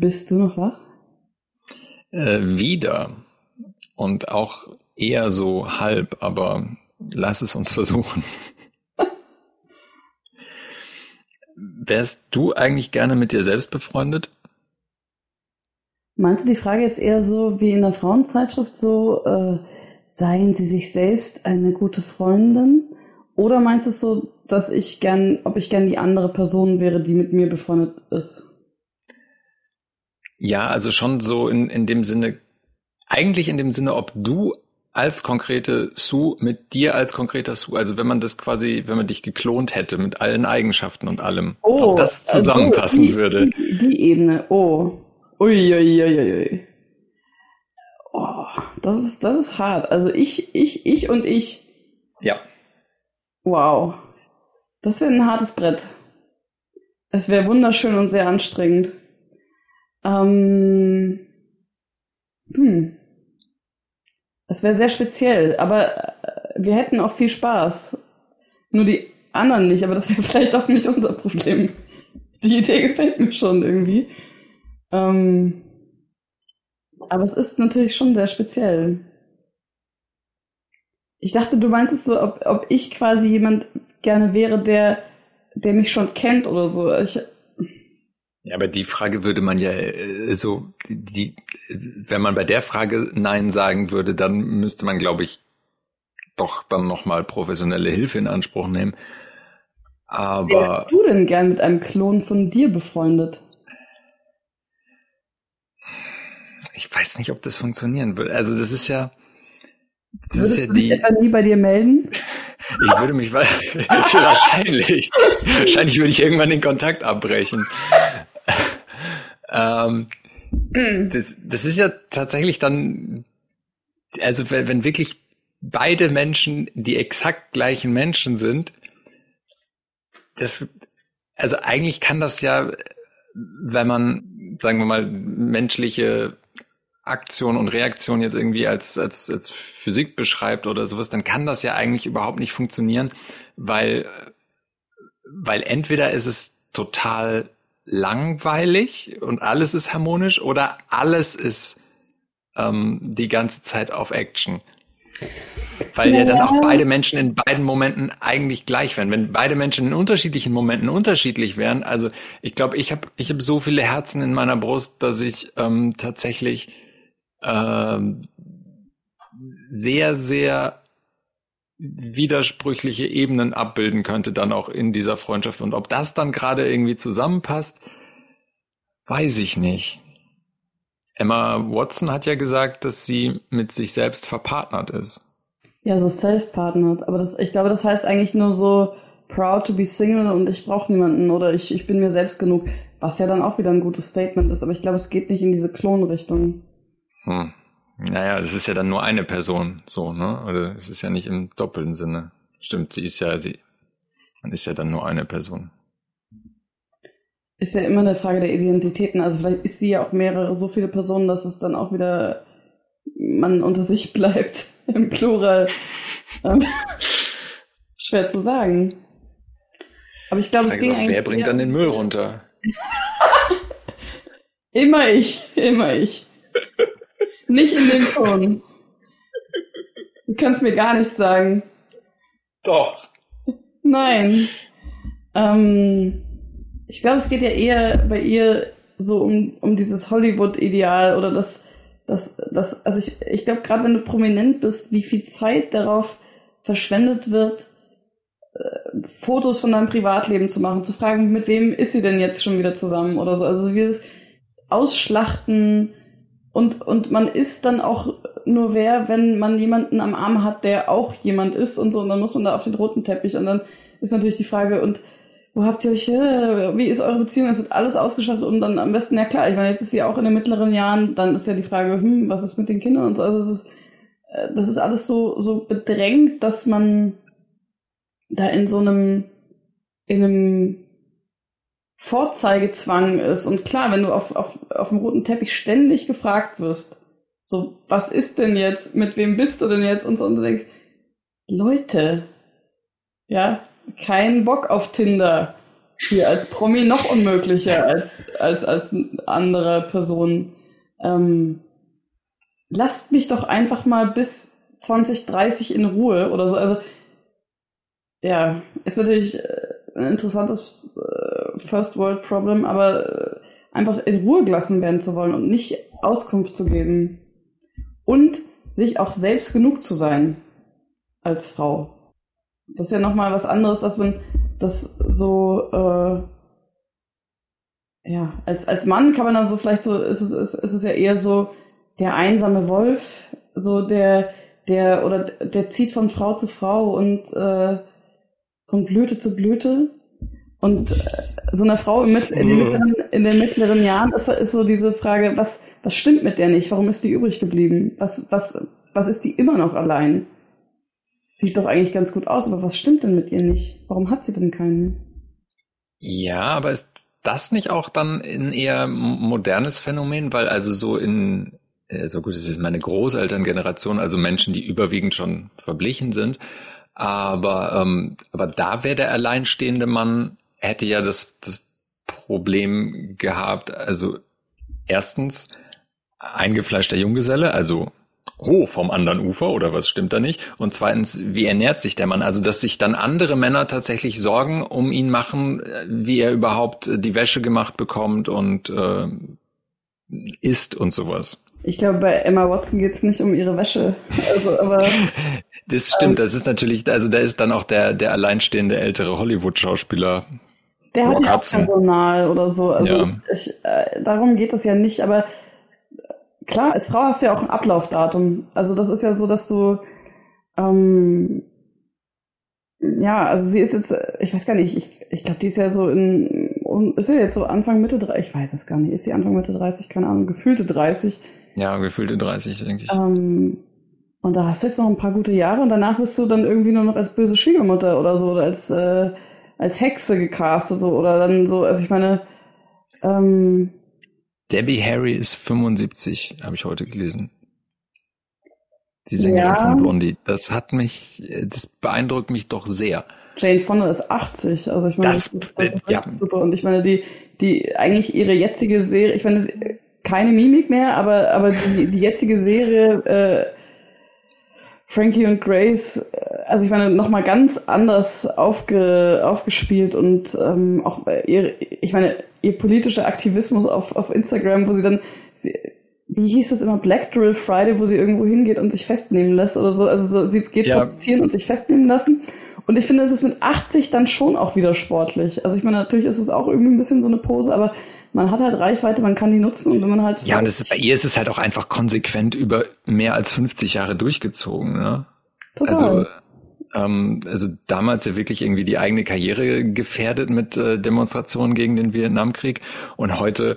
Bist du noch wach? Äh, wieder. Und auch eher so halb, aber lass es uns versuchen. Wärst du eigentlich gerne mit dir selbst befreundet? Meinst du die Frage jetzt eher so wie in der Frauenzeitschrift so, äh, seien sie sich selbst eine gute Freundin? Oder meinst du es so, dass ich gern, ob ich gern die andere Person wäre, die mit mir befreundet ist? Ja, also schon so in, in dem Sinne, eigentlich in dem Sinne, ob du als konkrete Sue mit dir als konkreter Sue, also wenn man das quasi, wenn man dich geklont hätte mit allen Eigenschaften und allem, oh, ob das zusammenpassen also die, würde. Die, die Ebene, oh. Uiuiuiui. Ui, ui, ui. Oh, das ist, das ist hart. Also ich, ich, ich und ich. Ja. Wow. Das wäre ein hartes Brett. Es wäre wunderschön und sehr anstrengend. Ähm, hm. Es wäre sehr speziell, aber äh, wir hätten auch viel Spaß. Nur die anderen nicht, aber das wäre vielleicht auch nicht unser Problem. Die Idee gefällt mir schon irgendwie. Ähm, aber es ist natürlich schon sehr speziell. Ich dachte, du meinst es so, ob, ob ich quasi jemand gerne wäre, der, der mich schon kennt oder so. Ich, ja, aber die Frage würde man ja äh, so, die, wenn man bei der Frage Nein sagen würde, dann müsste man, glaube ich, doch dann nochmal professionelle Hilfe in Anspruch nehmen. Aber. Wärst du denn gern mit einem Klon von dir befreundet? Ich weiß nicht, ob das funktionieren würde. Also das ist ja. Das Würdest ist ja du dich die, etwa nie bei dir melden? Ich würde mich wahrscheinlich. wahrscheinlich würde ich irgendwann den Kontakt abbrechen. Ähm, das, das ist ja tatsächlich dann, also wenn, wenn wirklich beide Menschen die exakt gleichen Menschen sind, das, also eigentlich kann das ja, wenn man, sagen wir mal, menschliche Aktion und Reaktion jetzt irgendwie als, als, als Physik beschreibt oder sowas, dann kann das ja eigentlich überhaupt nicht funktionieren, weil, weil entweder ist es total langweilig und alles ist harmonisch oder alles ist ähm, die ganze Zeit auf Action. Weil ja. ja dann auch beide Menschen in beiden Momenten eigentlich gleich wären. Wenn beide Menschen in unterschiedlichen Momenten unterschiedlich wären, also ich glaube, ich habe ich hab so viele Herzen in meiner Brust, dass ich ähm, tatsächlich ähm, sehr, sehr widersprüchliche Ebenen abbilden könnte, dann auch in dieser Freundschaft. Und ob das dann gerade irgendwie zusammenpasst, weiß ich nicht. Emma Watson hat ja gesagt, dass sie mit sich selbst verpartnert ist. Ja, so self-partnered. Aber das, ich glaube, das heißt eigentlich nur so proud to be single und ich brauche niemanden oder ich, ich bin mir selbst genug. Was ja dann auch wieder ein gutes Statement ist. Aber ich glaube, es geht nicht in diese Klonrichtung. Hm. Naja, es ist ja dann nur eine Person, so, ne? Oder es ist ja nicht im doppelten Sinne. Stimmt, sie ist ja, sie, man ist ja dann nur eine Person. Ist ja immer eine Frage der Identitäten. Also vielleicht ist sie ja auch mehrere, so viele Personen, dass es dann auch wieder man unter sich bleibt, im Plural. Ähm, schwer zu sagen. Aber ich glaube, es ging auch, eigentlich. Wer bringt dann den Müll runter? immer ich, immer ich. Nicht in dem Ton. Du kannst mir gar nichts sagen. Doch. Nein. Ähm, ich glaube, es geht ja eher bei ihr so um, um dieses Hollywood-Ideal oder das, das, das, also ich, ich glaube, gerade wenn du prominent bist, wie viel Zeit darauf verschwendet wird, äh, Fotos von deinem Privatleben zu machen, zu fragen, mit wem ist sie denn jetzt schon wieder zusammen oder so. Also dieses Ausschlachten und, und man ist dann auch nur wer, wenn man jemanden am Arm hat, der auch jemand ist und so. Und dann muss man da auf den roten Teppich. Und dann ist natürlich die Frage, und wo habt ihr euch, wie ist eure Beziehung? Es wird alles ausgestattet und dann am besten, ja klar, ich meine, jetzt ist sie auch in den mittleren Jahren, dann ist ja die Frage, hm, was ist mit den Kindern und so. Also es ist, äh, das ist alles so, so bedrängt, dass man da in so einem, in einem Vorzeigezwang ist. Und klar, wenn du auf, auf, auf dem roten Teppich ständig gefragt wirst, so, was ist denn jetzt, mit wem bist du denn jetzt? Und so, und du denkst, Leute, ja, kein Bock auf Tinder. hier als Promi noch unmöglicher als, als, als andere Personen. Ähm, lasst mich doch einfach mal bis 2030 in Ruhe oder so. Also, ja, ist natürlich äh, ein interessantes äh, First World Problem, aber äh, einfach in Ruhe gelassen werden zu wollen und nicht Auskunft zu geben. Und sich auch selbst genug zu sein als Frau. Das ist ja nochmal was anderes, dass man das so, äh, ja, als, als Mann kann man dann so vielleicht so, ist es, ist, ist es ja eher so der einsame Wolf, so der, der, oder der zieht von Frau zu Frau und äh, von Blüte zu Blüte. Und äh, so eine Frau im Mit in, den mittleren, in den mittleren Jahren ist, ist so diese Frage, was, was stimmt mit der nicht? Warum ist die übrig geblieben? Was, was, was ist die immer noch allein? Sieht doch eigentlich ganz gut aus, aber was stimmt denn mit ihr nicht? Warum hat sie denn keinen? Ja, aber ist das nicht auch dann ein eher modernes Phänomen? Weil also so in, äh, so gut, es ist meine Großelterngeneration, also Menschen, die überwiegend schon verblichen sind. Aber, ähm, aber da wäre der alleinstehende Mann, hätte ja das, das Problem gehabt, also erstens eingefleischter Junggeselle, also oh, vom anderen Ufer oder was stimmt da nicht? Und zweitens, wie ernährt sich der Mann? Also, dass sich dann andere Männer tatsächlich Sorgen um ihn machen, wie er überhaupt die Wäsche gemacht bekommt und äh, isst und sowas. Ich glaube, bei Emma Watson geht es nicht um ihre Wäsche. Also, aber, das stimmt, ähm, das ist natürlich, also da ist dann auch der, der alleinstehende ältere Hollywood-Schauspieler. Der hat ja auch Personal oder so. Also ja. ich, äh, darum geht es ja nicht, aber klar, als Frau hast du ja auch ein Ablaufdatum. Also das ist ja so, dass du ähm, ja, also sie ist jetzt, ich weiß gar nicht, ich, ich glaube, die ist ja so in, ist ja jetzt so Anfang, Mitte 30, ich weiß es gar nicht, ist sie Anfang, Mitte 30, keine Ahnung, gefühlte 30. Ja, gefühlte 30, denke ich. Ähm, und da hast du jetzt noch ein paar gute Jahre und danach bist du dann irgendwie nur noch als böse Schwiegermutter oder so, oder als, äh, als Hexe gecastet, so, oder dann so, also ich meine, ähm, Debbie Harry ist 75, habe ich heute gelesen. Die Sängerin ja. von Blondie. Das hat mich, das beeindruckt mich doch sehr. Jane Fonda ist 80, also ich meine, das, das, das ist ja. super. Und ich meine, die, die, eigentlich ihre jetzige Serie, ich meine, keine Mimik mehr, aber, aber die, die jetzige Serie, äh, Frankie und Grace, äh, also ich meine, nochmal ganz anders aufge, aufgespielt und ähm, auch ihr, ich meine, ihr politischer Aktivismus auf, auf Instagram, wo sie dann, sie, wie hieß das immer, Black Drill Friday, wo sie irgendwo hingeht und sich festnehmen lässt oder so. Also so, sie geht ja. protestieren und sich festnehmen lassen. Und ich finde, es ist mit 80 dann schon auch wieder sportlich. Also ich meine, natürlich ist es auch irgendwie ein bisschen so eine Pose, aber man hat halt Reichweite, man kann die nutzen und wenn man halt. Ja, und ist, bei ihr ist es halt auch einfach konsequent über mehr als 50 Jahre durchgezogen, ne? Total. Also, ähm, also damals ja wirklich irgendwie die eigene Karriere gefährdet mit äh, Demonstrationen gegen den Vietnamkrieg und heute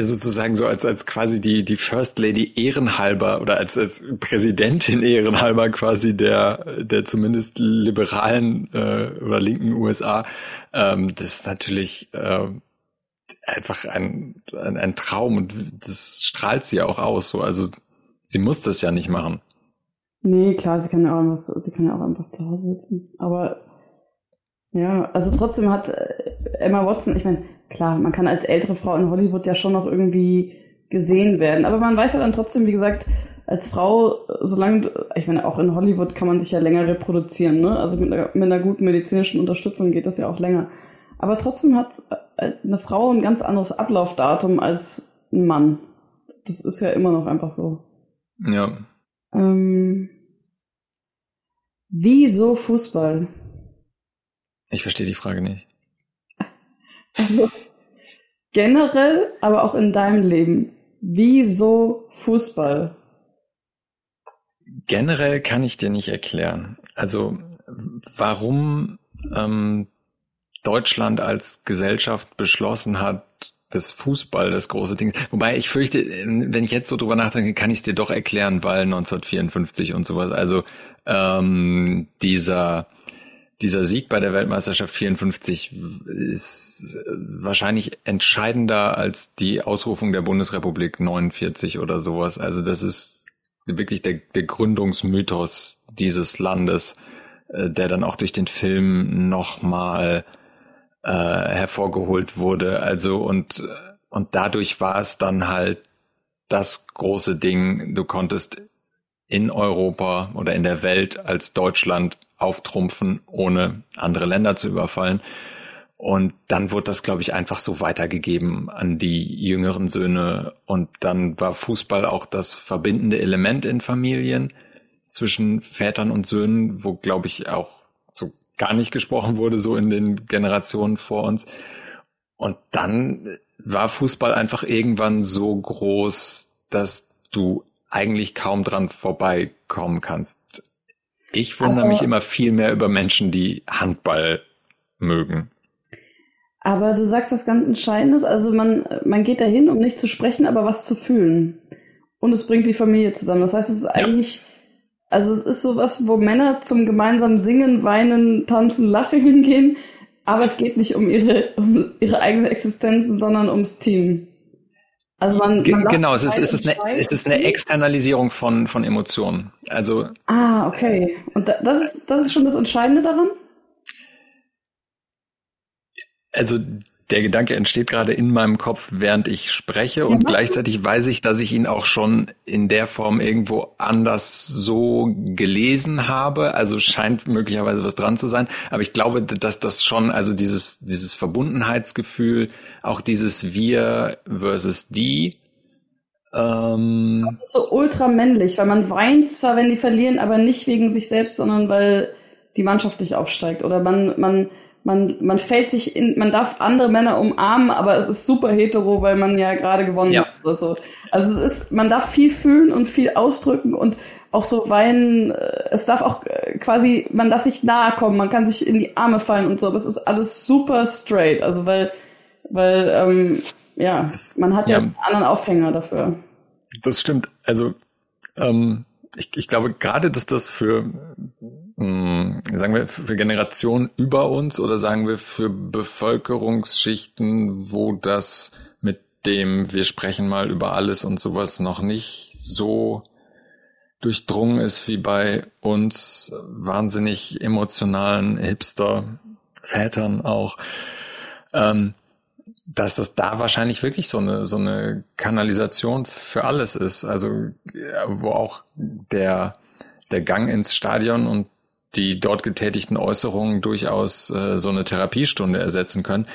sozusagen so als als quasi die die First Lady ehrenhalber oder als als Präsidentin ehrenhalber quasi der der zumindest liberalen äh, oder linken USA ähm, das ist natürlich äh, einfach ein, ein ein Traum und das strahlt sie auch aus so also sie muss das ja nicht machen Nee, klar, sie kann ja auch einfach, sie kann ja auch einfach zu Hause sitzen. Aber ja, also trotzdem hat äh, Emma Watson, ich meine, klar, man kann als ältere Frau in Hollywood ja schon noch irgendwie gesehen werden. Aber man weiß ja dann trotzdem, wie gesagt, als Frau, solange, ich meine, auch in Hollywood kann man sich ja länger reproduzieren, ne? Also mit einer, mit einer guten medizinischen Unterstützung geht das ja auch länger. Aber trotzdem hat äh, eine Frau ein ganz anderes Ablaufdatum als ein Mann. Das ist ja immer noch einfach so. Ja. Ähm, wieso Fußball? Ich verstehe die Frage nicht. Also, generell, aber auch in deinem Leben. Wieso Fußball? Generell kann ich dir nicht erklären. Also, warum ähm, Deutschland als Gesellschaft beschlossen hat, das Fußball das große Ding. Wobei ich fürchte, wenn ich jetzt so drüber nachdenke, kann ich es dir doch erklären, weil 1954 und sowas. Also ähm, dieser dieser Sieg bei der Weltmeisterschaft 54 ist wahrscheinlich entscheidender als die Ausrufung der Bundesrepublik 49 oder sowas. Also das ist wirklich der, der Gründungsmythos dieses Landes, äh, der dann auch durch den Film nochmal äh, hervorgeholt wurde. Also und, und dadurch war es dann halt das große Ding. Du konntest in Europa oder in der Welt als Deutschland auftrumpfen, ohne andere Länder zu überfallen. Und dann wurde das, glaube ich, einfach so weitergegeben an die jüngeren Söhne. Und dann war Fußball auch das verbindende Element in Familien zwischen Vätern und Söhnen, wo, glaube ich, auch so gar nicht gesprochen wurde, so in den Generationen vor uns. Und dann war Fußball einfach irgendwann so groß, dass du eigentlich kaum dran vorbeikommen kannst. Ich wundere Aber mich immer viel mehr über Menschen, die Handball mögen. Aber du sagst was ganz Entscheidendes, also man, man geht dahin, um nicht zu sprechen, aber was zu fühlen. Und es bringt die Familie zusammen. Das heißt, es ist eigentlich, also es ist sowas, wo Männer zum gemeinsamen Singen, Weinen, Tanzen, Lachen hingehen, aber es geht nicht um ihre, um ihre eigene Existenz, sondern ums Team. Also man, man genau, es ist, es, ist eine, es ist eine Externalisierung von, von Emotionen. Also ah, okay. Und das ist, das ist schon das Entscheidende daran? Also der Gedanke entsteht gerade in meinem Kopf, während ich spreche und ja, gleichzeitig weiß ich, dass ich ihn auch schon in der Form irgendwo anders so gelesen habe. Also scheint möglicherweise was dran zu sein. Aber ich glaube, dass das schon, also dieses, dieses Verbundenheitsgefühl, auch dieses Wir versus die, ähm, das ist so ultra männlich, weil man weint zwar, wenn die verlieren, aber nicht wegen sich selbst, sondern weil die Mannschaft nicht aufsteigt oder man, man, man, man fällt sich in, man darf andere Männer umarmen, aber es ist super hetero, weil man ja gerade gewonnen ja. hat oder so. Also es ist, man darf viel fühlen und viel ausdrücken und auch so weinen. Es darf auch äh, quasi, man darf sich nahe kommen, man kann sich in die Arme fallen und so, aber es ist alles super straight. Also weil, weil, ähm, ja, man hat ja, ja einen anderen Aufhänger dafür. Das stimmt. Also ähm, ich, ich glaube gerade, dass das für hm, sagen wir, für Generationen über uns oder sagen wir für Bevölkerungsschichten, wo das mit dem wir sprechen mal über alles und sowas noch nicht so durchdrungen ist wie bei uns wahnsinnig emotionalen Hipster-Vätern auch, ähm, dass das da wahrscheinlich wirklich so eine, so eine Kanalisation für alles ist. Also, wo auch der, der Gang ins Stadion und die dort getätigten Äußerungen durchaus äh, so eine Therapiestunde ersetzen können.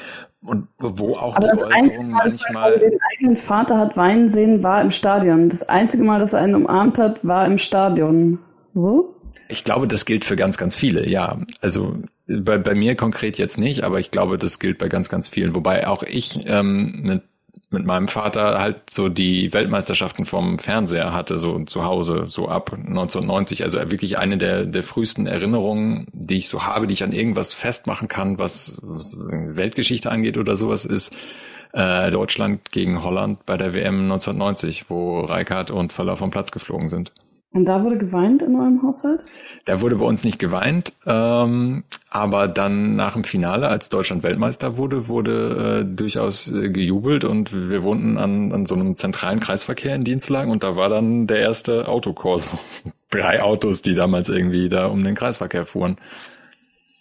Und wo auch Aber die Äußerungen manchmal. Mal, den eigenen Vater hat weinen sehen, war im Stadion. Das einzige Mal, dass er einen umarmt hat, war im Stadion. So? Ich glaube, das gilt für ganz, ganz viele, ja. Also bei, bei mir konkret jetzt nicht, aber ich glaube, das gilt bei ganz, ganz vielen. Wobei auch ich ähm, mit mit meinem Vater halt so die Weltmeisterschaften vom Fernseher hatte, so zu Hause, so ab 1990. Also wirklich eine der, der frühesten Erinnerungen, die ich so habe, die ich an irgendwas festmachen kann, was, was Weltgeschichte angeht oder sowas, ist äh, Deutschland gegen Holland bei der WM 1990, wo Reikard und Völler vom Platz geflogen sind. Und da wurde geweint in eurem Haushalt? Da wurde bei uns nicht geweint, ähm, aber dann nach dem Finale, als Deutschland Weltmeister wurde, wurde äh, durchaus äh, gejubelt und wir wohnten an, an so einem zentralen Kreisverkehr in Dienstlagen und da war dann der erste Autokurs. Drei Autos, die damals irgendwie da um den Kreisverkehr fuhren.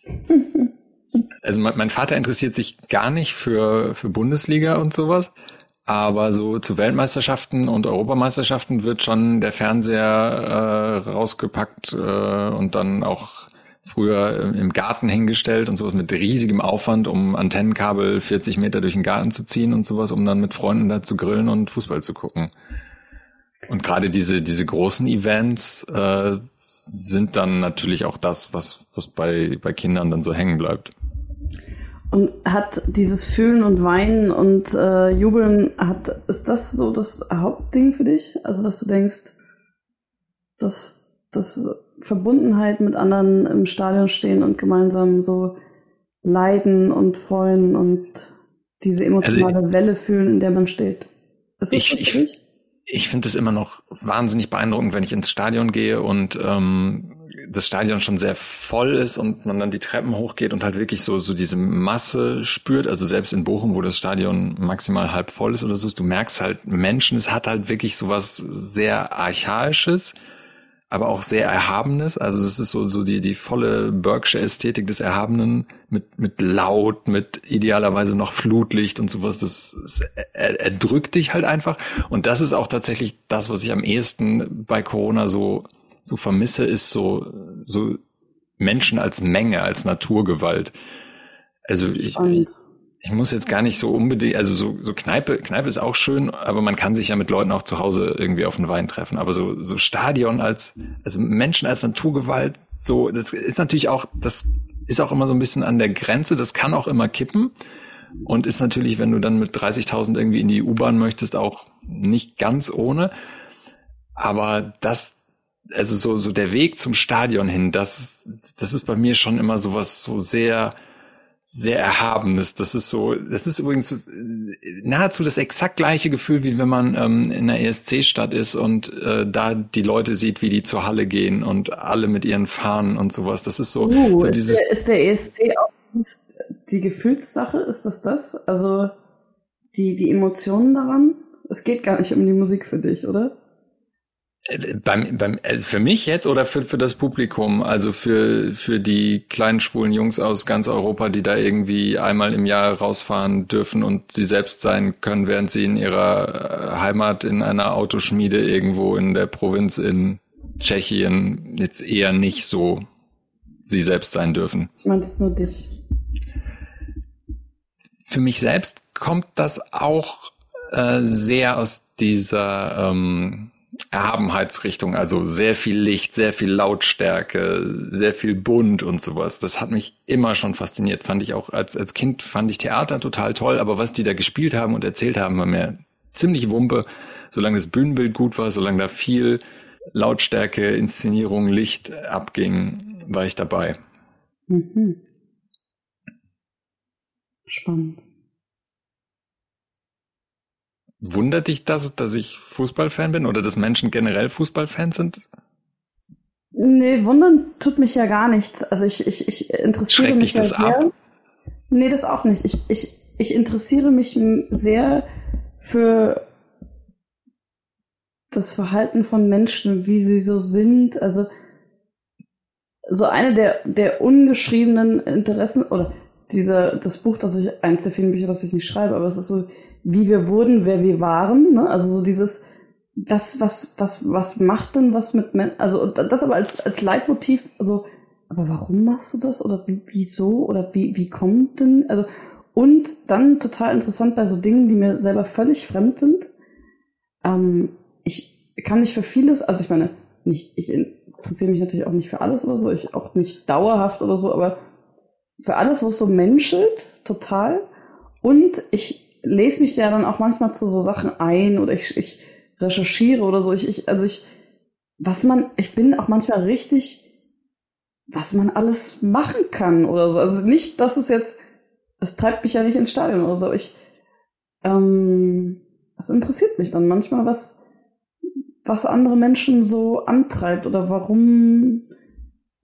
also mein, mein Vater interessiert sich gar nicht für, für Bundesliga und sowas. Aber so zu Weltmeisterschaften und Europameisterschaften wird schon der Fernseher äh, rausgepackt äh, und dann auch früher im Garten hingestellt und sowas mit riesigem Aufwand, um Antennenkabel 40 Meter durch den Garten zu ziehen und sowas, um dann mit Freunden da zu grillen und Fußball zu gucken. Und gerade diese, diese großen Events äh, sind dann natürlich auch das, was, was bei, bei Kindern dann so hängen bleibt. Und hat dieses Fühlen und Weinen und äh, Jubeln, hat, ist das so das Hauptding für dich? Also, dass du denkst, dass, dass Verbundenheit mit anderen im Stadion stehen und gemeinsam so leiden und freuen und diese emotionale also, Welle fühlen, in der man steht. Ist das ich, ich, ich finde es immer noch wahnsinnig beeindruckend, wenn ich ins Stadion gehe und ähm, das Stadion schon sehr voll ist und man dann die Treppen hochgeht und halt wirklich so, so diese Masse spürt. Also selbst in Bochum, wo das Stadion maximal halb voll ist oder so, du merkst halt Menschen, es hat halt wirklich so was sehr Archaisches. aber auch sehr Erhabenes. Also es ist so, so die, die volle Berkshire Ästhetik des Erhabenen mit, mit laut, mit idealerweise noch Flutlicht und sowas. Das, das er, er drückt dich halt einfach. Und das ist auch tatsächlich das, was ich am ehesten bei Corona so, so vermisse, ist so, so Menschen als Menge, als Naturgewalt. Also ich, ich muss jetzt gar nicht so unbedingt, also so, so Kneipe, Kneipe ist auch schön, aber man kann sich ja mit Leuten auch zu Hause irgendwie auf den Wein treffen. Aber so, so Stadion als, also Menschen als Naturgewalt, so, das ist natürlich auch, das ist auch immer so ein bisschen an der Grenze, das kann auch immer kippen. Und ist natürlich, wenn du dann mit 30.000 irgendwie in die U-Bahn möchtest, auch nicht ganz ohne. Aber das, also so, so der Weg zum Stadion hin, das, das ist bei mir schon immer so was so sehr, sehr Erhabenes. Das ist so, das ist übrigens äh, nahezu das exakt gleiche Gefühl, wie wenn man ähm, in einer ESC-Stadt ist und äh, da die Leute sieht, wie die zur Halle gehen und alle mit ihren Fahnen und sowas. Das ist so, uh, so ist dieses. Der, ist der ESC auch die Gefühlssache? Ist das das? Also die, die Emotionen daran? Es geht gar nicht um die Musik für dich, oder? Beim, beim, äh, für mich jetzt oder für, für das Publikum, also für, für die kleinen schwulen Jungs aus ganz Europa, die da irgendwie einmal im Jahr rausfahren dürfen und sie selbst sein können, während sie in ihrer äh, Heimat in einer Autoschmiede irgendwo in der Provinz in Tschechien jetzt eher nicht so sie selbst sein dürfen. Ich meine jetzt nur dich. Für mich selbst kommt das auch äh, sehr aus dieser ähm, Erhabenheitsrichtung, also sehr viel Licht, sehr viel Lautstärke, sehr viel bunt und sowas. Das hat mich immer schon fasziniert. Fand ich auch als, als Kind fand ich Theater total toll, aber was die da gespielt haben und erzählt haben, war mir ziemlich Wumpe. Solange das Bühnenbild gut war, solange da viel Lautstärke, Inszenierung, Licht abging, war ich dabei. Mhm. Spannend. Wundert dich das, dass ich Fußballfan bin oder dass Menschen generell Fußballfans sind? Nee, wundern tut mich ja gar nichts. Also ich, ich, ich interessiere Schreckt mich dich das sehr. ab? Nee, das auch nicht. Ich, ich, ich interessiere mich sehr für das Verhalten von Menschen, wie sie so sind. Also so eine der, der ungeschriebenen Interessen, oder dieser, das Buch, das ich, eins der vielen Bücher, das ich nicht schreibe, aber es ist so wie wir wurden, wer wir waren. Ne? Also so dieses, was, was, was, was macht denn was mit Menschen? Also das aber als, als Leitmotiv, also, aber warum machst du das? Oder wie, wieso? Oder wie, wie kommt denn? Also, und dann total interessant bei so Dingen, die mir selber völlig fremd sind. Ähm, ich kann mich für vieles, also ich meine, nicht, ich interessiere mich natürlich auch nicht für alles oder so, ich auch nicht dauerhaft oder so, aber für alles, wo es so menschelt, total. Und ich lese mich ja dann auch manchmal zu so Sachen ein oder ich, ich recherchiere oder so. Ich, ich, also ich, was man, ich bin auch manchmal richtig, was man alles machen kann oder so. Also nicht, dass es jetzt, es treibt mich ja nicht ins Stadion oder so. Ich, ähm, das interessiert mich dann manchmal, was, was andere Menschen so antreibt oder warum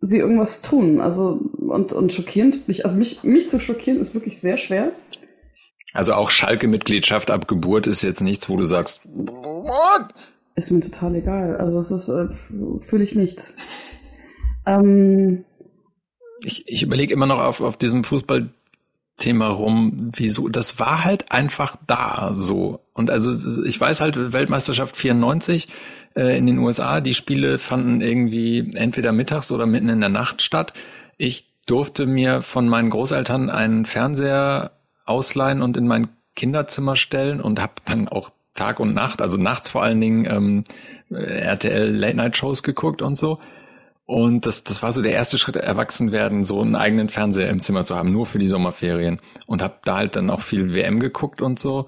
sie irgendwas tun. Also, und, und schockierend, mich, also mich, mich zu schockieren ist wirklich sehr schwer. Also auch Schalke-Mitgliedschaft ab Geburt ist jetzt nichts, wo du sagst, What? Ist mir total egal. Also es ist, äh, fühle ich nichts. Ähm, ich ich überlege immer noch auf, auf diesem Fußballthema rum, wieso, das war halt einfach da so. Und also ich weiß halt, Weltmeisterschaft 94 äh, in den USA, die Spiele fanden irgendwie entweder mittags oder mitten in der Nacht statt. Ich durfte mir von meinen Großeltern einen Fernseher ausleihen und in mein Kinderzimmer stellen und habe dann auch Tag und Nacht, also nachts vor allen Dingen ähm, RTL Late Night Shows geguckt und so. Und das, das war so der erste Schritt, erwachsen werden, so einen eigenen Fernseher im Zimmer zu haben, nur für die Sommerferien. Und habe da halt dann auch viel WM geguckt und so.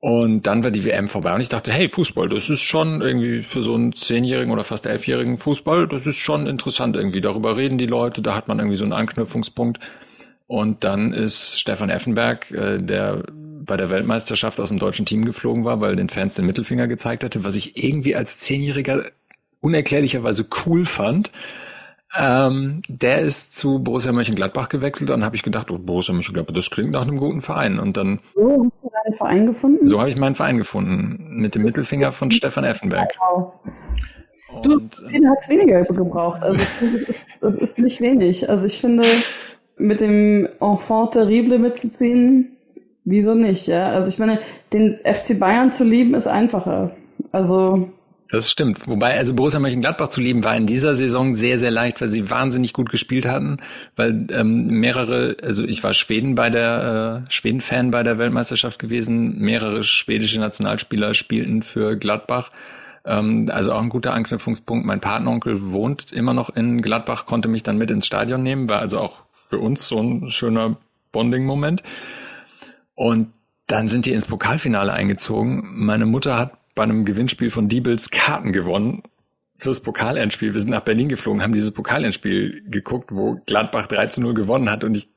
Und dann war die WM vorbei und ich dachte, hey, Fußball, das ist schon irgendwie für so einen zehnjährigen oder fast elfjährigen Fußball, das ist schon interessant irgendwie. Darüber reden die Leute, da hat man irgendwie so einen Anknüpfungspunkt. Und dann ist Stefan Effenberg, äh, der bei der Weltmeisterschaft aus dem deutschen Team geflogen war, weil den Fans den Mittelfinger gezeigt hatte, was ich irgendwie als Zehnjähriger unerklärlicherweise cool fand. Ähm, der ist zu Borussia Mönchengladbach gewechselt und habe ich gedacht, oh, Borussia Mönchengladbach, das klingt nach einem guten Verein. Und dann. So hast du deinen Verein gefunden? So habe ich meinen Verein gefunden. Mit dem Mittelfinger von Stefan Effenberg. Wow. Du, Fede hat es weniger gebraucht. Also das ist, das ist nicht wenig. Also ich finde, mit dem Enfant terrible mitzuziehen, wieso nicht, ja? Also ich meine, den FC Bayern zu lieben ist einfacher. Also das stimmt. Wobei, also Borussia Mönchengladbach zu lieben war in dieser Saison sehr, sehr leicht, weil sie wahnsinnig gut gespielt hatten, weil ähm, mehrere, also ich war Schweden bei der, äh, Schweden-Fan bei der Weltmeisterschaft gewesen, mehrere schwedische Nationalspieler spielten für Gladbach. Ähm, also auch ein guter Anknüpfungspunkt. Mein Patenonkel wohnt immer noch in Gladbach, konnte mich dann mit ins Stadion nehmen, war also auch für uns so ein schöner Bonding-Moment. Und dann sind die ins Pokalfinale eingezogen. Meine Mutter hat bei einem Gewinnspiel von Diebels Karten gewonnen fürs Pokalendspiel. Wir sind nach Berlin geflogen, haben dieses Pokalendspiel geguckt, wo Gladbach 3 zu 0 gewonnen hat und ich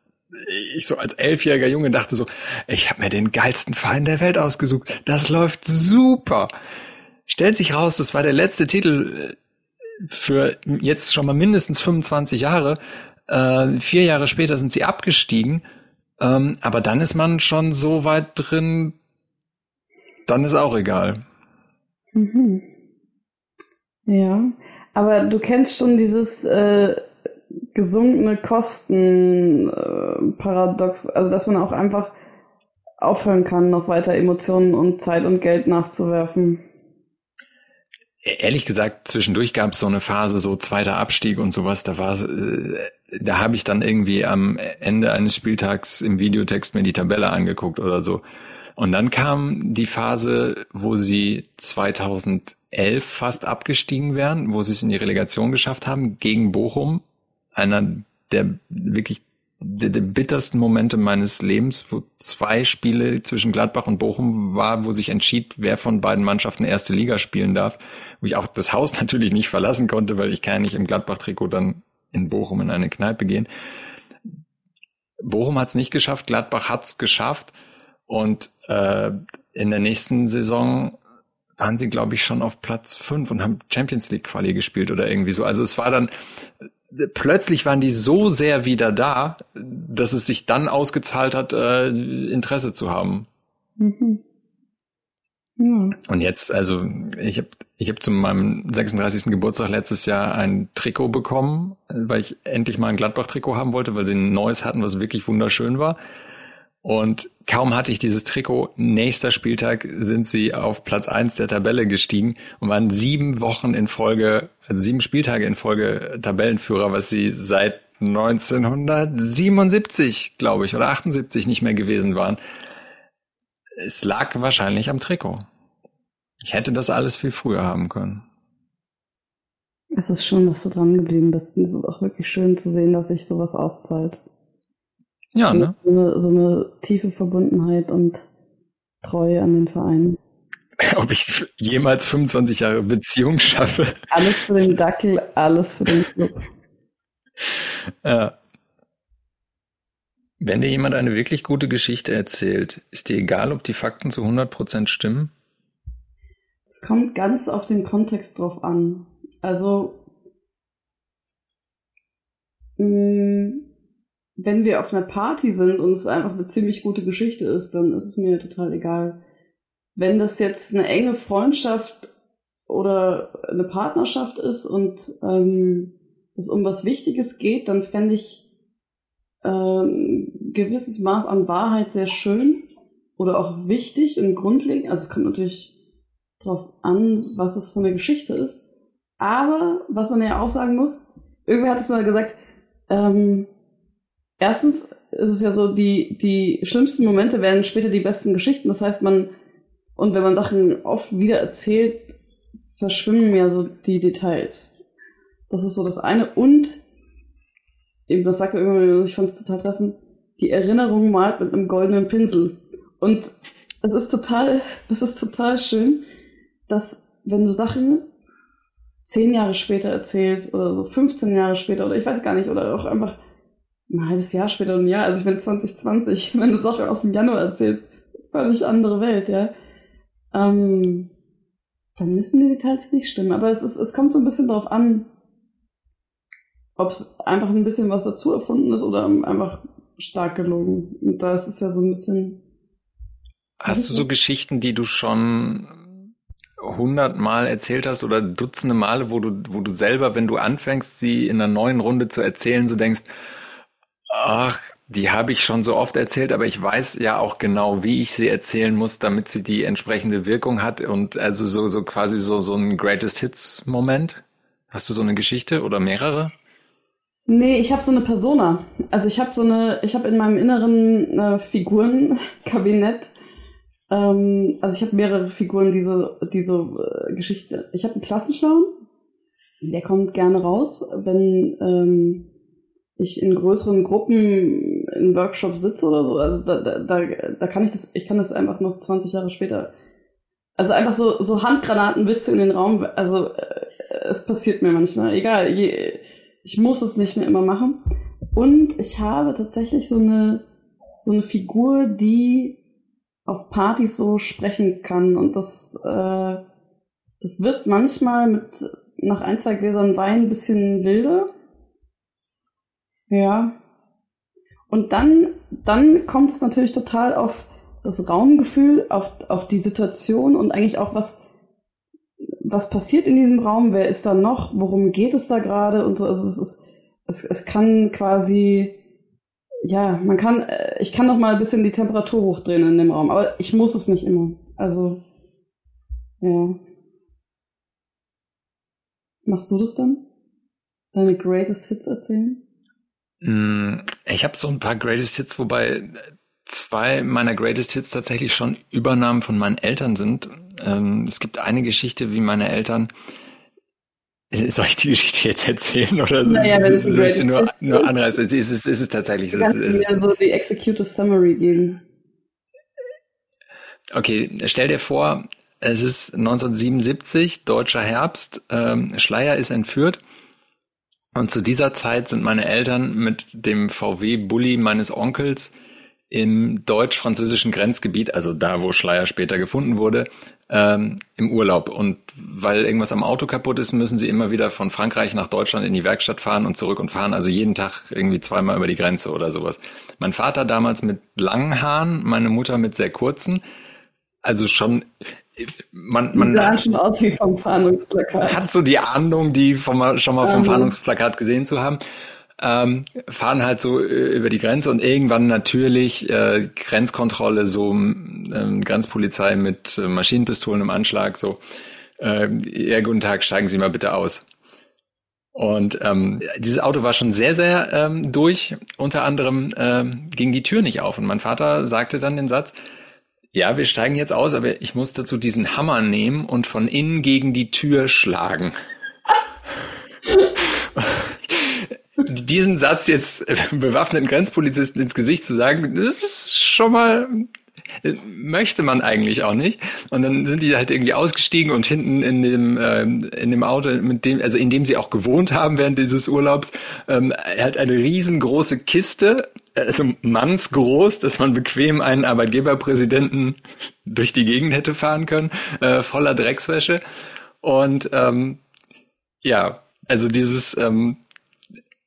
ich so als elfjähriger Junge dachte so, ich habe mir den geilsten Verein der Welt ausgesucht. Das läuft super. Stellt sich raus, das war der letzte Titel äh, für jetzt schon mal mindestens 25 Jahre. Äh, vier Jahre später sind sie abgestiegen. Ähm, aber dann ist man schon so weit drin, dann ist auch egal. Mhm. Ja, aber du kennst schon dieses äh, gesunkene Kosten-Paradox, äh, also dass man auch einfach aufhören kann, noch weiter Emotionen und Zeit und Geld nachzuwerfen. E-, ehrlich gesagt, zwischendurch gab es so eine Phase, so zweiter Abstieg und sowas, da war äh, da habe ich dann irgendwie am Ende eines Spieltags im Videotext mir die Tabelle angeguckt oder so. Und dann kam die Phase, wo sie 2011 fast abgestiegen wären, wo sie es in die Relegation geschafft haben, gegen Bochum. Einer der wirklich der, der bittersten Momente meines Lebens, wo zwei Spiele zwischen Gladbach und Bochum war, wo sich entschied, wer von beiden Mannschaften erste Liga spielen darf. Wo ich auch das Haus natürlich nicht verlassen konnte, weil ich kann ja nicht im Gladbach-Trikot dann in Bochum in eine Kneipe gehen. Bochum hat es nicht geschafft, Gladbach hat es geschafft. Und äh, in der nächsten Saison waren sie, glaube ich, schon auf Platz fünf und haben Champions League Quali gespielt oder irgendwie so. Also es war dann, plötzlich waren die so sehr wieder da, dass es sich dann ausgezahlt hat, äh, Interesse zu haben. Mhm. Ja. Und jetzt, also ich habe ich hab zu meinem 36. Geburtstag letztes Jahr ein Trikot bekommen, weil ich endlich mal ein Gladbach-Trikot haben wollte, weil sie ein neues hatten, was wirklich wunderschön war. Und kaum hatte ich dieses Trikot, nächster Spieltag sind sie auf Platz eins der Tabelle gestiegen und waren sieben Wochen in Folge, also sieben Spieltage in Folge Tabellenführer, was sie seit 1977, glaube ich, oder 78 nicht mehr gewesen waren. Es lag wahrscheinlich am Trikot. Ich hätte das alles viel früher haben können. Es ist schön, dass du dran geblieben bist. Und es ist auch wirklich schön zu sehen, dass sich sowas auszahlt. Ja, so, ne? So eine, so eine tiefe Verbundenheit und Treue an den Verein. Ob ich jemals 25 Jahre Beziehung schaffe. Alles für den Dackel, alles für den Club. Ja. Wenn dir jemand eine wirklich gute Geschichte erzählt, ist dir egal, ob die Fakten zu 100% stimmen? Es kommt ganz auf den Kontext drauf an. Also, mh, mm, wenn wir auf einer Party sind und es einfach eine ziemlich gute Geschichte ist, dann ist es mir total egal. Wenn das jetzt eine enge Freundschaft oder eine Partnerschaft ist und ähm, es um was Wichtiges geht, dann fände ich ähm, gewisses Maß an Wahrheit sehr schön oder auch wichtig und grundlegend. Also es kommt natürlich drauf an, was es von der Geschichte ist. Aber was man ja auch sagen muss, irgendwer hat es mal gesagt, ähm, erstens ist es ja so, die, die schlimmsten Momente werden später die besten Geschichten. Das heißt, man, und wenn man Sachen oft wieder erzählt, verschwimmen ja so die Details. Das ist so das eine. Und, eben, das sagt er irgendwann, ich fand es total treffend, die Erinnerung malt mit einem goldenen Pinsel. Und es ist total, es ist total schön, dass wenn du Sachen zehn Jahre später erzählst oder so 15 Jahre später oder ich weiß gar nicht, oder auch einfach ein halbes Jahr später ein Jahr, also ich bin 2020, wenn du Sachen aus dem Januar erzählst, völlig andere Welt, ja. Ähm, dann müssen die Details nicht stimmen. Aber es, ist, es kommt so ein bisschen darauf an, ob es einfach ein bisschen was dazu erfunden ist oder einfach stark gelogen. Und da ist es ja so ein bisschen. Hast du so Geschichten, die du schon hundertmal erzählt hast oder dutzende Male, wo du, wo du selber, wenn du anfängst, sie in einer neuen Runde zu erzählen, so denkst, ach, die habe ich schon so oft erzählt, aber ich weiß ja auch genau, wie ich sie erzählen muss, damit sie die entsprechende Wirkung hat und also so, so quasi so, so ein Greatest Hits Moment. Hast du so eine Geschichte oder mehrere? Nee, ich habe so eine Persona. Also ich habe so eine, ich habe in meinem inneren äh, Figurenkabinett, ähm, also ich habe mehrere Figuren, die so, die so äh, Geschichte. Ich habe einen Klassenclown, der kommt gerne raus, wenn ähm, ich in größeren Gruppen in Workshops sitze oder so. Also da, da, da, da kann ich das, ich kann das einfach noch 20 Jahre später. Also einfach so, so Handgranatenwitze in den Raum. Also äh, es passiert mir manchmal. Egal, je, ich muss es nicht mehr immer machen. Und ich habe tatsächlich so eine, so eine Figur, die auf Partys so sprechen kann. Und das, äh, das wird manchmal mit nach ein, zwei Gläsern Wein ein bisschen wilder. Ja. Und dann, dann kommt es natürlich total auf das Raumgefühl, auf, auf die Situation und eigentlich auch was, was passiert in diesem Raum, wer ist da noch, worum geht es da gerade und so. Also es ist, es, es kann quasi, ja, man kann, äh, ich kann noch mal ein bisschen die Temperatur hochdrehen in dem Raum, aber ich muss es nicht immer. Also, ja. Machst du das dann? Deine Greatest Hits erzählen? Mm, ich habe so ein paar Greatest Hits, wobei zwei meiner Greatest Hits tatsächlich schon Übernahmen von meinen Eltern sind. Ähm, es gibt eine Geschichte, wie meine Eltern soll ich die Geschichte jetzt erzählen oder naja, wenn es soll ich sie nur, nur anreißen? Es ist, es ist, es tatsächlich. Du kannst es ist, mir so die Executive Summary geben. Okay, stell dir vor, es ist 1977, deutscher Herbst, ähm, Schleier ist entführt und zu dieser Zeit sind meine Eltern mit dem VW-Bully meines Onkels im deutsch-französischen Grenzgebiet, also da, wo Schleier später gefunden wurde, ähm, im Urlaub. Und weil irgendwas am Auto kaputt ist, müssen sie immer wieder von Frankreich nach Deutschland in die Werkstatt fahren und zurück und fahren. Also jeden Tag irgendwie zweimal über die Grenze oder sowas. Mein Vater damals mit langen Haaren, meine Mutter mit sehr kurzen. Also schon man, man die schon aus wie vom Fahndungsplakat. Hat so die Ahnung, die vom, schon mal vom um. Fahndungsplakat gesehen zu haben ähm, fahren halt so äh, über die Grenze und irgendwann natürlich äh, Grenzkontrolle, so ähm, Grenzpolizei mit äh, Maschinenpistolen im Anschlag, so, äh, ja, guten Tag, steigen Sie mal bitte aus. Und ähm, dieses Auto war schon sehr, sehr ähm, durch. Unter anderem ähm, ging die Tür nicht auf. Und mein Vater sagte dann den Satz, ja, wir steigen jetzt aus, aber ich muss dazu diesen Hammer nehmen und von innen gegen die Tür schlagen. diesen Satz jetzt bewaffneten Grenzpolizisten ins Gesicht zu sagen, das ist schon mal möchte man eigentlich auch nicht. Und dann sind die halt irgendwie ausgestiegen und hinten in dem äh, in dem Auto, mit dem also in dem sie auch gewohnt haben während dieses Urlaubs, ähm, halt eine riesengroße Kiste, also mannsgroß, dass man bequem einen Arbeitgeberpräsidenten durch die Gegend hätte fahren können, äh, voller Dreckswäsche. Und ähm, ja, also dieses ähm,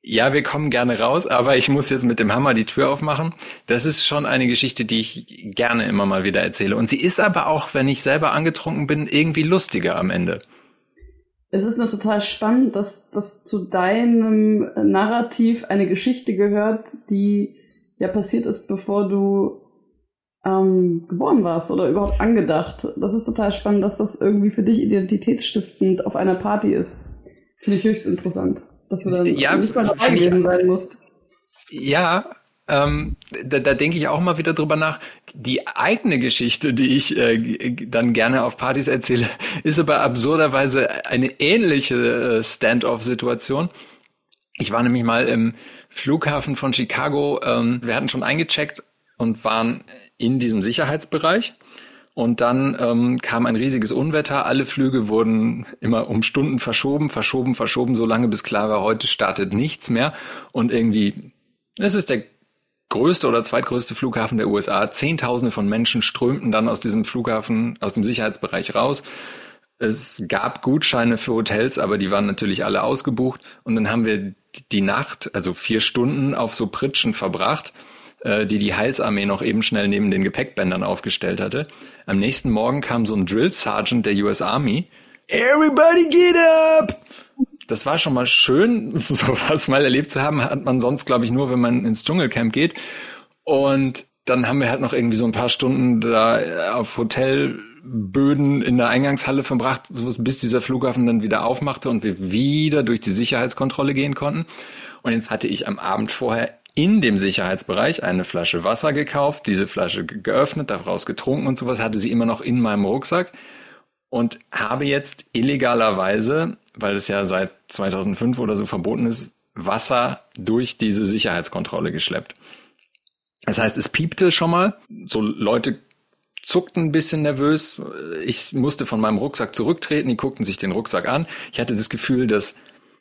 ja, wir kommen gerne raus, aber ich muss jetzt mit dem Hammer die Tür aufmachen. Das ist schon eine Geschichte, die ich gerne immer mal wieder erzähle. Und sie ist aber auch, wenn ich selber angetrunken bin, irgendwie lustiger am Ende. Es ist nur total spannend, dass, dass zu deinem Narrativ eine Geschichte gehört, die ja passiert ist, bevor du ähm, geboren warst oder überhaupt angedacht. Das ist total spannend, dass das irgendwie für dich identitätsstiftend auf einer Party ist. Finde ich höchst interessant. Dass du dann ja, nicht mal dabei gewesen sein musst. Ja, ähm, da, da denke ich auch mal wieder drüber nach. Die eigene Geschichte, die ich äh, dann gerne auf Partys erzähle, ist aber absurderweise eine ähnliche äh, Stand-off-Situation. Ich war nämlich mal im Flughafen von Chicago. Ähm, wir hatten schon eingecheckt und waren in diesem Sicherheitsbereich. Und dann ähm, kam ein riesiges Unwetter. Alle Flüge wurden immer um Stunden verschoben, verschoben, verschoben, so lange bis klar war, heute startet nichts mehr. Und irgendwie, es ist der größte oder zweitgrößte Flughafen der USA. Zehntausende von Menschen strömten dann aus diesem Flughafen, aus dem Sicherheitsbereich raus. Es gab Gutscheine für Hotels, aber die waren natürlich alle ausgebucht. Und dann haben wir die Nacht, also vier Stunden auf so Pritschen verbracht äh, die die Heilsarmee noch eben schnell neben den Gepäckbändern aufgestellt hatte. Am nächsten Morgen kam so ein Drill Sergeant der US Army. Everybody get up! Das war schon mal schön, sowas mal erlebt zu haben. Hat man sonst, glaube ich, nur, wenn man ins Dschungelcamp geht. Und dann haben wir halt noch irgendwie so ein paar Stunden da auf Hotelböden in der Eingangshalle verbracht, bis dieser Flughafen dann wieder aufmachte und wir wieder durch die Sicherheitskontrolle gehen konnten. Und jetzt hatte ich am Abend vorher in dem Sicherheitsbereich eine Flasche Wasser gekauft, diese Flasche geöffnet, daraus getrunken und sowas, hatte sie immer noch in meinem Rucksack und habe jetzt illegalerweise, weil es ja seit 2005 oder so verboten ist, Wasser durch diese Sicherheitskontrolle geschleppt. Das heißt, es piepte schon mal, so Leute zuckten ein bisschen nervös. Ich musste von meinem Rucksack zurücktreten, die guckten sich den Rucksack an. Ich hatte das Gefühl, dass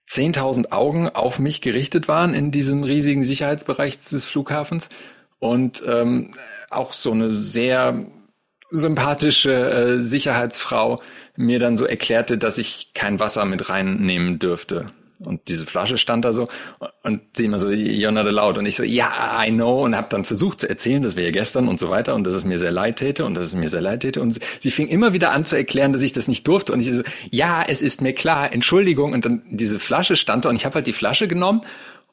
10.000 Augen auf mich gerichtet waren in diesem riesigen Sicherheitsbereich des Flughafens und ähm, auch so eine sehr sympathische äh, Sicherheitsfrau mir dann so erklärte, dass ich kein Wasser mit reinnehmen dürfte. Und diese Flasche stand da so und sie immer so, you're not allowed. Und ich so, ja, I know. Und habe dann versucht zu erzählen, das wäre gestern und so weiter und dass es mir sehr leid täte und dass es mir sehr leid täte. Und sie fing immer wieder an zu erklären, dass ich das nicht durfte. Und ich so, ja, es ist mir klar, Entschuldigung. Und dann diese Flasche stand da und ich habe halt die Flasche genommen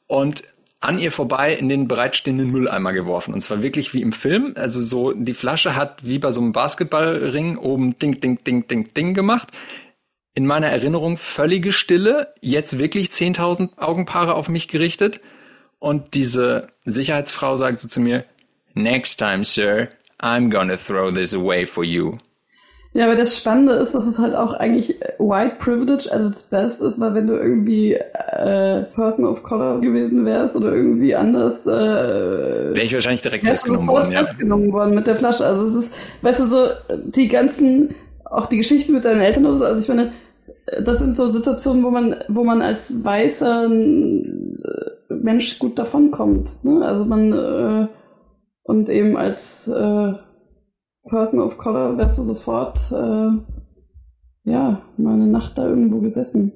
und an ihr vorbei in den bereitstehenden Mülleimer geworfen. Und zwar wirklich wie im Film. Also so, die Flasche hat wie bei so einem Basketballring oben Ding, Ding, Ding, Ding, Ding gemacht in meiner Erinnerung völlige Stille, jetzt wirklich 10.000 Augenpaare auf mich gerichtet. Und diese Sicherheitsfrau sagt so zu mir, Next time, sir, I'm gonna throw this away for you. Ja, aber das Spannende ist, dass es halt auch eigentlich White Privilege at its best ist, weil wenn du irgendwie äh, Person of Color gewesen wärst oder irgendwie anders, äh, wäre ich wahrscheinlich direkt festgenommen worden. Ja. festgenommen worden mit der Flasche. Also es ist, weißt du, so die ganzen, auch die Geschichte mit deinen Eltern oder so, also ich meine, das sind so Situationen, wo man, wo man als weißer äh, Mensch gut davonkommt. Ne? Also man äh, und eben als äh, Person of Color wärst du sofort äh, ja mal eine Nacht da irgendwo gesessen.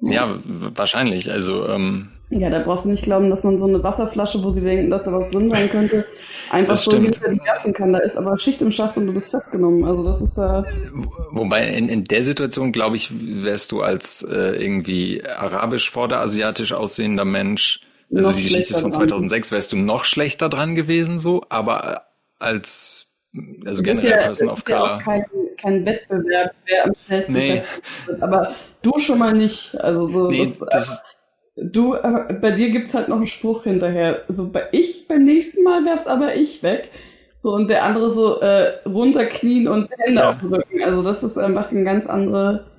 Ja, ja wahrscheinlich. Also ähm, ja, da brauchst du nicht glauben, dass man so eine Wasserflasche, wo sie denken, dass da was drin sein könnte, einfach das so stimmt. hinter die werfen kann. Da ist aber Schicht im Schacht und du bist festgenommen. Also das ist da. Äh Wobei in, in der Situation, glaube ich, wärst du als äh, irgendwie arabisch vorderasiatisch aussehender Mensch, also die Geschichte ist von 2006, dran. wärst du noch schlechter dran gewesen so, aber als also generell ja, Person of Color. Ja auch kein, kein Wettbewerb, wer am schnellsten nee. wird. Aber du schon mal nicht. Also so nee, das, das Du, äh, bei dir gibt's halt noch einen Spruch hinterher. So, bei ich beim nächsten Mal wär's aber ich weg. So, und der andere so äh, runterknien und Hände ja. auf den Rücken. Also das ist einfach ein ganz andere.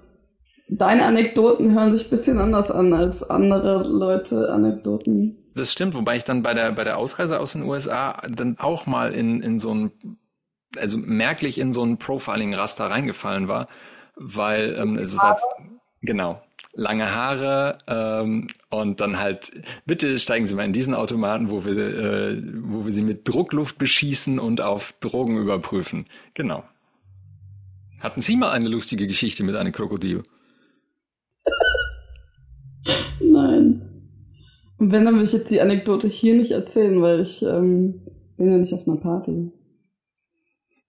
Deine Anekdoten hören sich bisschen anders an als andere Leute Anekdoten. Das stimmt, wobei ich dann bei der bei der Ausreise aus den USA dann auch mal in in so ein also merklich in so ein Profiling-Raster reingefallen war, weil ähm, es war jetzt, genau lange Haare ähm, und dann halt, bitte steigen Sie mal in diesen Automaten, wo wir, äh, wo wir Sie mit Druckluft beschießen und auf Drogen überprüfen. Genau. Hatten Sie mal eine lustige Geschichte mit einem Krokodil? Nein. Und wenn, dann will ich jetzt die Anekdote hier nicht erzählen, weil ich ähm, bin ja nicht auf einer Party.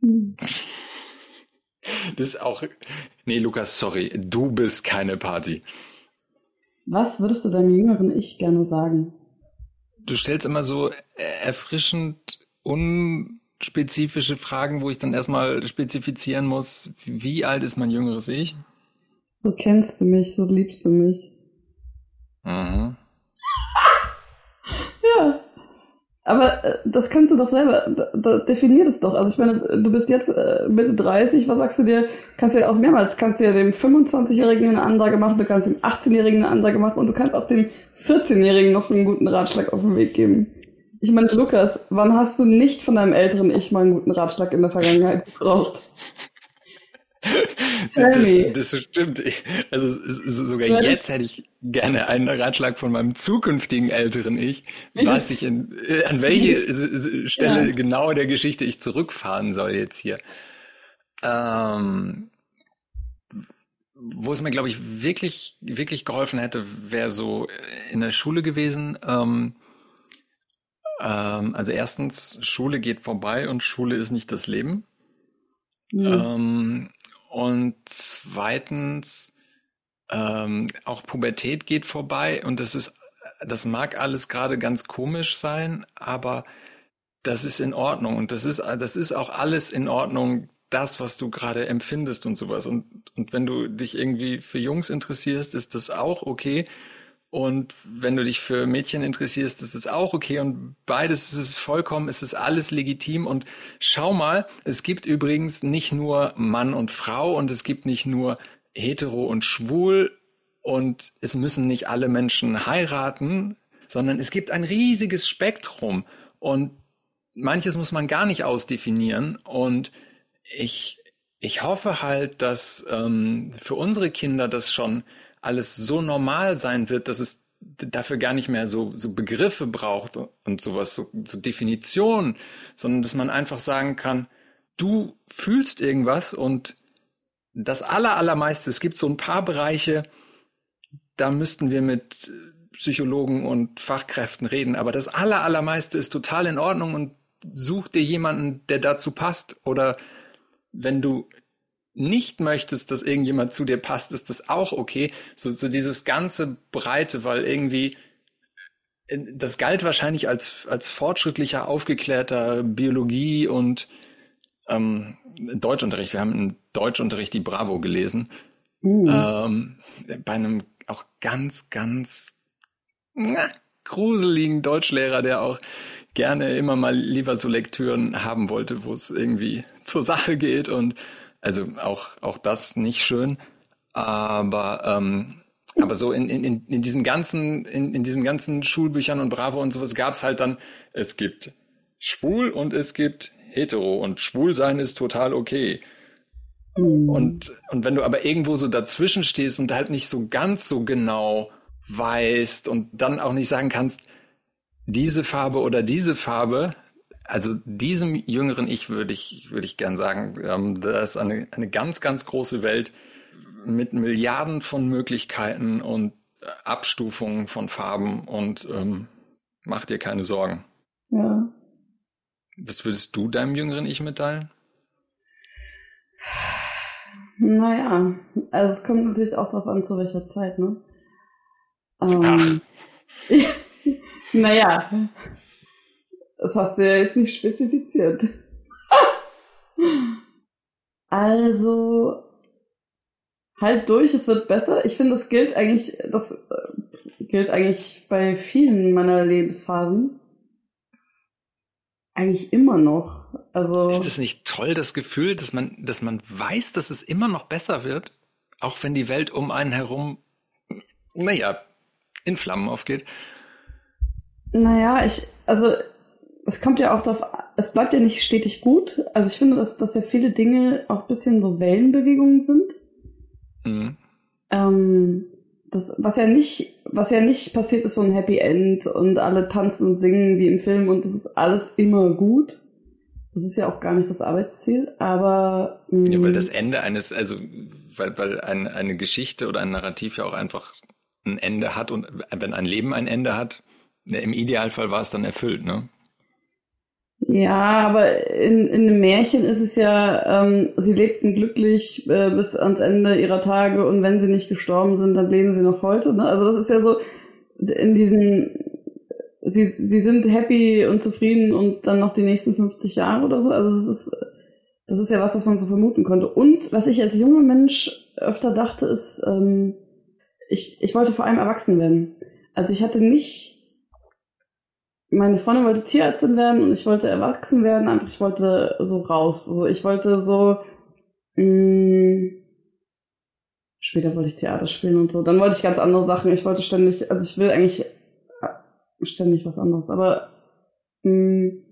Hm. Das ist auch. Nee, Lukas, sorry. Du bist keine Party. Was würdest du deinem jüngeren Ich gerne sagen? Du stellst immer so erfrischend unspezifische Fragen, wo ich dann erstmal spezifizieren muss, wie alt ist mein jüngeres Ich? So kennst du mich, so liebst du mich. Mhm. ja. Aber äh, das kannst du doch selber, da, da, definier das doch. Also ich meine, du bist jetzt äh, Mitte 30, was sagst du dir? Kannst du ja auch mehrmals, kannst du ja dem 25-Jährigen eine Ansage machen, du kannst dem 18-Jährigen eine Ansage machen und du kannst auch dem 14-Jährigen noch einen guten Ratschlag auf den Weg geben. Ich meine, Lukas, wann hast du nicht von deinem älteren Ich mal einen guten Ratschlag in der Vergangenheit gebraucht? Das, das stimmt. Also sogar jetzt hätte ich gerne einen Ratschlag von meinem zukünftigen älteren Ich, was ich in, äh, an welche Stelle ja. genau der Geschichte ich zurückfahren soll jetzt hier. Ähm, wo es mir, glaube ich, wirklich, wirklich geholfen hätte, wäre so in der Schule gewesen. Ähm, Ähm, also erstens, Schule geht vorbei und Schule ist nicht das Leben. Mhm. Und zweitens, ähm, auch Pubertät geht vorbei und das ist, das mag alles gerade ganz komisch sein, aber das ist in Ordnung und das ist, das ist auch alles in Ordnung, das, was du gerade empfindest und sowas. Und, und wenn du dich irgendwie für Jungs interessierst, ist das auch okay. Und wenn du dich für Mädchen interessierst, ist es auch okay. Und beides ist es vollkommen, ist es alles legitim. Und schau mal, es gibt übrigens nicht nur Mann und Frau und es gibt nicht nur hetero und schwul und es müssen nicht alle Menschen heiraten, sondern es gibt ein riesiges Spektrum und manches muss man gar nicht ausdefinieren. Und ich, ich hoffe halt, dass ähm, für unsere Kinder das schon alles so normal sein wird, dass es dafür gar nicht mehr so, so Begriffe braucht und sowas, so, so Definitionen, sondern dass man einfach sagen kann, du fühlst irgendwas und das aller, allermeiste, es gibt so ein paar Bereiche, da müssten wir mit Psychologen und Fachkräften reden, aber das aller, allermeiste ist total in Ordnung und such dir jemanden, der dazu passt oder wenn du nicht möchtest, dass irgendjemand zu dir passt, ist das auch okay. So, so dieses ganze Breite, weil irgendwie äh, das galt wahrscheinlich als, als fortschrittlicher, aufgeklärter Biologie und ähm, Deutschunterricht. Wir haben im Deutschunterricht die Bravo gelesen. Uh. Ähm, bei einem auch ganz, ganz na, gruseligen Deutschlehrer, der auch gerne immer mal lieber so Lektüren haben wollte, wo es irgendwie zur Sache geht und also auch, auch das nicht schön. Aber, ähm, aber so in, in, in diesen ganzen, in, in diesen ganzen Schulbüchern und Bravo und sowas gab es halt dann, es gibt schwul und es gibt hetero und schwul sein ist total okay. Mhm. Und, und wenn du aber irgendwo so dazwischen stehst und halt nicht so ganz so genau weißt und dann auch nicht sagen kannst, diese Farbe oder diese Farbe, also diesem jüngeren Ich würde ich, würde ich gern sagen, ähm, das ist eine, eine ganz, ganz große Welt mit Milliarden von Möglichkeiten und Abstufungen von Farben und ähm, mach dir keine Sorgen. Ja. Was würdest du deinem jüngeren Ich mitteilen? Naja, also es kommt natürlich auch darauf an, zu welcher Zeit, ne? Ähm, naja, das hast du ja jetzt nicht spezifiziert. also, halt durch, es wird besser. Ich finde, das gilt eigentlich, das äh, gilt eigentlich bei vielen meiner Lebensphasen. Eigentlich immer noch. Also. Ist es nicht toll, das Gefühl, dass man, dass man weiß, dass es immer noch besser wird? Auch wenn die Welt um einen herum, naja, in Flammen aufgeht. Naja, ich, also es kommt ja auch darauf, es bleibt ja nicht stetig gut. Also ich finde, dass, dass ja viele Dinge auch ein bisschen so Wellenbewegungen sind. Mhm. Ähm, das, was ja nicht, was ja nicht passiert, ist so ein Happy End und alle tanzen und singen wie im Film und das ist alles immer gut. Das ist ja auch gar nicht das Arbeitsziel, aber. Mh, ja, weil mm. das Ende eines, also weil, weil ein, eine Geschichte oder ein Narrativ ja auch einfach ein Ende hat und wenn ein Leben ein Ende hat, im Idealfall war es dann erfüllt, ne? Ja, aber in, in einem Märchen ist es ja, ähm, sie lebten glücklich äh, bis ans Ende ihrer Tage und wenn sie nicht gestorben sind, dann leben sie noch heute. Ne? Also das ist ja so in diesen, sie, sie sind happy und zufrieden und dann noch die nächsten 50 Jahre oder so. Also das ist, das ist ja was, was man so vermuten konnte. Und was ich als junger Mensch öfter dachte, ist, ähm, ich, ich wollte vor allem erwachsen werden. Also ich hatte nicht meine Freundin wollte Tierärztin werden und ich wollte erwachsen werden, einfach ich wollte so raus. Also ich wollte so mh, mm, später wollte ich Theater spielen und so. Dann wollte ich ganz andere Sachen. Ich wollte ständig, also ich will eigentlich äh, ständig was anderes. Aber mh, mm,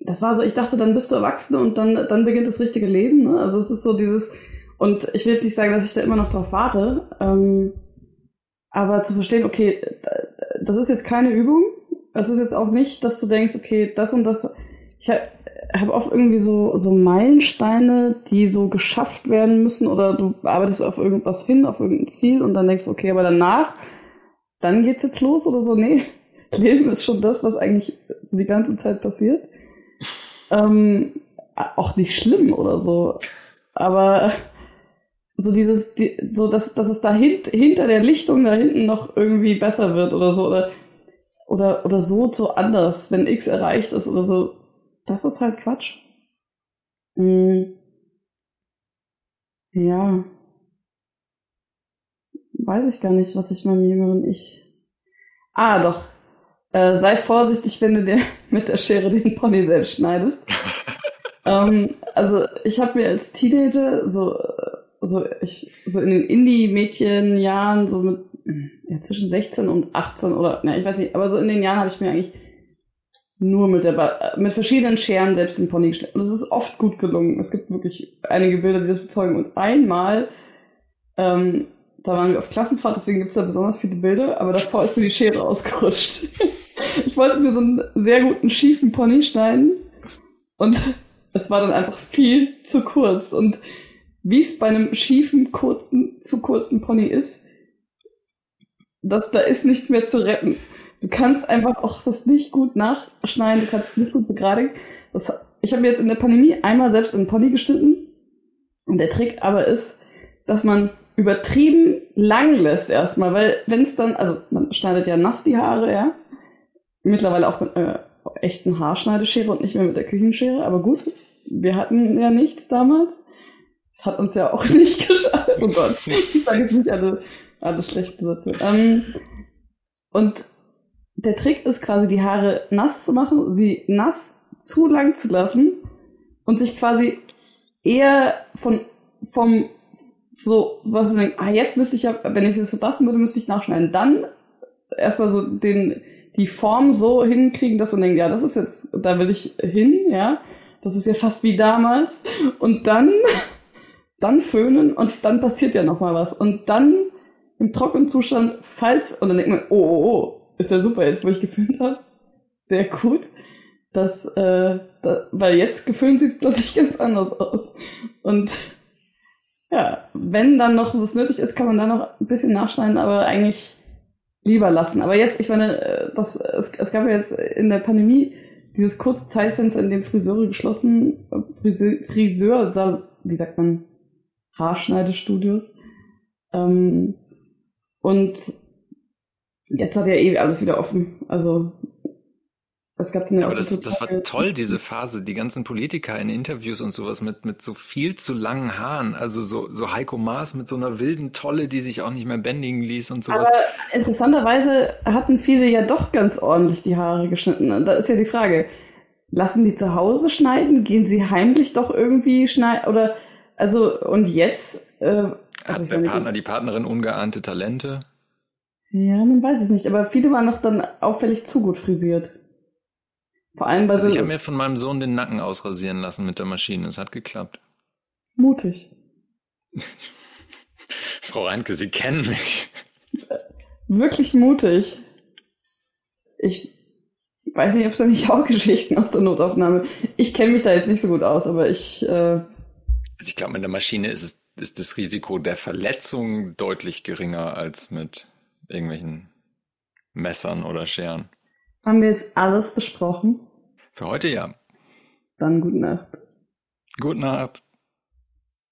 das war so, ich dachte, dann bist du erwachsen und dann, dann beginnt das richtige Leben. Ne? Also es ist so dieses, und ich will jetzt nicht sagen, dass ich da immer noch drauf warte, ähm, aber zu verstehen, okay, das ist jetzt keine Übung, es ist jetzt auch nicht, dass du denkst, okay, das und das. Ich habe hab oft irgendwie so, so Meilensteine, die so geschafft werden müssen oder du arbeitest auf irgendwas hin, auf irgendein Ziel und dann denkst okay, aber danach, dann geht's jetzt los oder so. Nee, Leben ist schon das, was eigentlich so die ganze Zeit passiert. Ähm, auch nicht schlimm oder so. Aber so dieses, die, so dass, dass es da hint, hinter der Lichtung da hinten noch irgendwie besser wird oder so oder oder oder so so anders, wenn X erreicht ist oder so. Das ist halt Quatsch. Hm. Ja. Weiß ich gar nicht, was ich meinem jüngeren Ich. Ah, doch. Äh, sei vorsichtig, wenn du dir mit der Schere den Pony selbst schneidest. ähm, also ich habe mir als Teenager so so, ich, so in den Indie-Mädchen-Jahren, so mit ja, zwischen 16 und 18 oder, na, ich weiß nicht, aber so in den Jahren habe ich mir eigentlich nur mit der ba mit verschiedenen Scheren selbst den Pony geschnitten. Und es ist oft gut gelungen. Es gibt wirklich einige Bilder, die das bezeugen. Und einmal, ähm, da waren wir auf Klassenfahrt, deswegen gibt es da besonders viele Bilder, aber davor ist mir die Schere ausgerutscht. ich wollte mir so einen sehr guten schiefen Pony schneiden und es war dann einfach viel zu kurz. Und wie es bei einem schiefen, kurzen, zu kurzen Pony ist, dass da ist nichts mehr zu retten. Du kannst einfach auch das nicht gut nachschneiden, du kannst es nicht gut begradigen. Das, ich habe mir jetzt in der Pandemie einmal selbst einen Pony geschnitten. Und der Trick aber ist, dass man übertrieben lang lässt erstmal, weil wenn es dann, also man schneidet ja nass die Haare, ja. Mittlerweile auch mit äh, echten Haarschneideschere und nicht mehr mit der Küchenschere, aber gut, wir hatten ja nichts damals. Das hat uns ja auch nicht geschadet. Oh Gott, ich sage jetzt nicht alle, alle schlechten Sätze. Ähm, und der Trick ist quasi, die Haare nass zu machen, sie nass zu lang zu lassen und sich quasi eher von, vom, so, was du denkst, ah, jetzt müsste ich ja, wenn ich es so lassen würde, müsste ich nachschneiden. Dann erstmal so den, die Form so hinkriegen, dass man denkt, ja, das ist jetzt, da will ich hin, ja. Das ist ja fast wie damals. Und dann dann föhnen und dann passiert ja noch mal was. Und dann im trockenen Zustand, falls, und dann denkt man, oh, oh, oh, ist ja super, jetzt wo ich geföhnt habe. Sehr gut. Das, äh, da, weil jetzt geföhnt sieht plötzlich ganz anders aus. Und ja, wenn dann noch was nötig ist, kann man da noch ein bisschen nachschneiden, aber eigentlich lieber lassen. Aber jetzt, ich meine, äh, das, es, es gab ja jetzt in der Pandemie dieses kurze Zeitfenster, in dem Friseure geschlossen, Friseur wie sagt man, Haarschneidestudios. Ähm, und jetzt hat ja eh alles wieder offen. Also es gab dann ja, aber das, das war toll, diese Phase, die ganzen Politiker in Interviews und sowas mit, mit so viel zu langen Haaren. Also so, so Heiko Maas mit so einer wilden Tolle, die sich auch nicht mehr bändigen ließ und sowas. Aber interessanterweise hatten viele ja doch ganz ordentlich die Haare geschnitten. Und da ist ja die Frage, lassen die zu Hause schneiden? Gehen sie heimlich doch irgendwie schneiden? Oder also, und jetzt. Äh, also Hat der Partner, die Partnerin ungeahnte Talente? Ja, man weiß es nicht, aber viele waren noch dann auffällig zu gut frisiert. Vor allem bei also so. Ich habe mir von meinem Sohn den Nacken ausrasieren lassen mit der Maschine. Es hat geklappt. Mutig. Frau Reinke, Sie kennen mich. Wirklich mutig. Ich weiß nicht, ob es da nicht auch Geschichten aus der Notaufnahme. Ich kenne mich da jetzt nicht so gut aus, aber ich. Äh, also ich glaube, mit der Maschine ist, es, ist das Risiko der Verletzung deutlich geringer als mit irgendwelchen Messern oder Scheren. Haben wir jetzt alles besprochen? Für heute ja. Dann gute Nacht. Gute Nacht.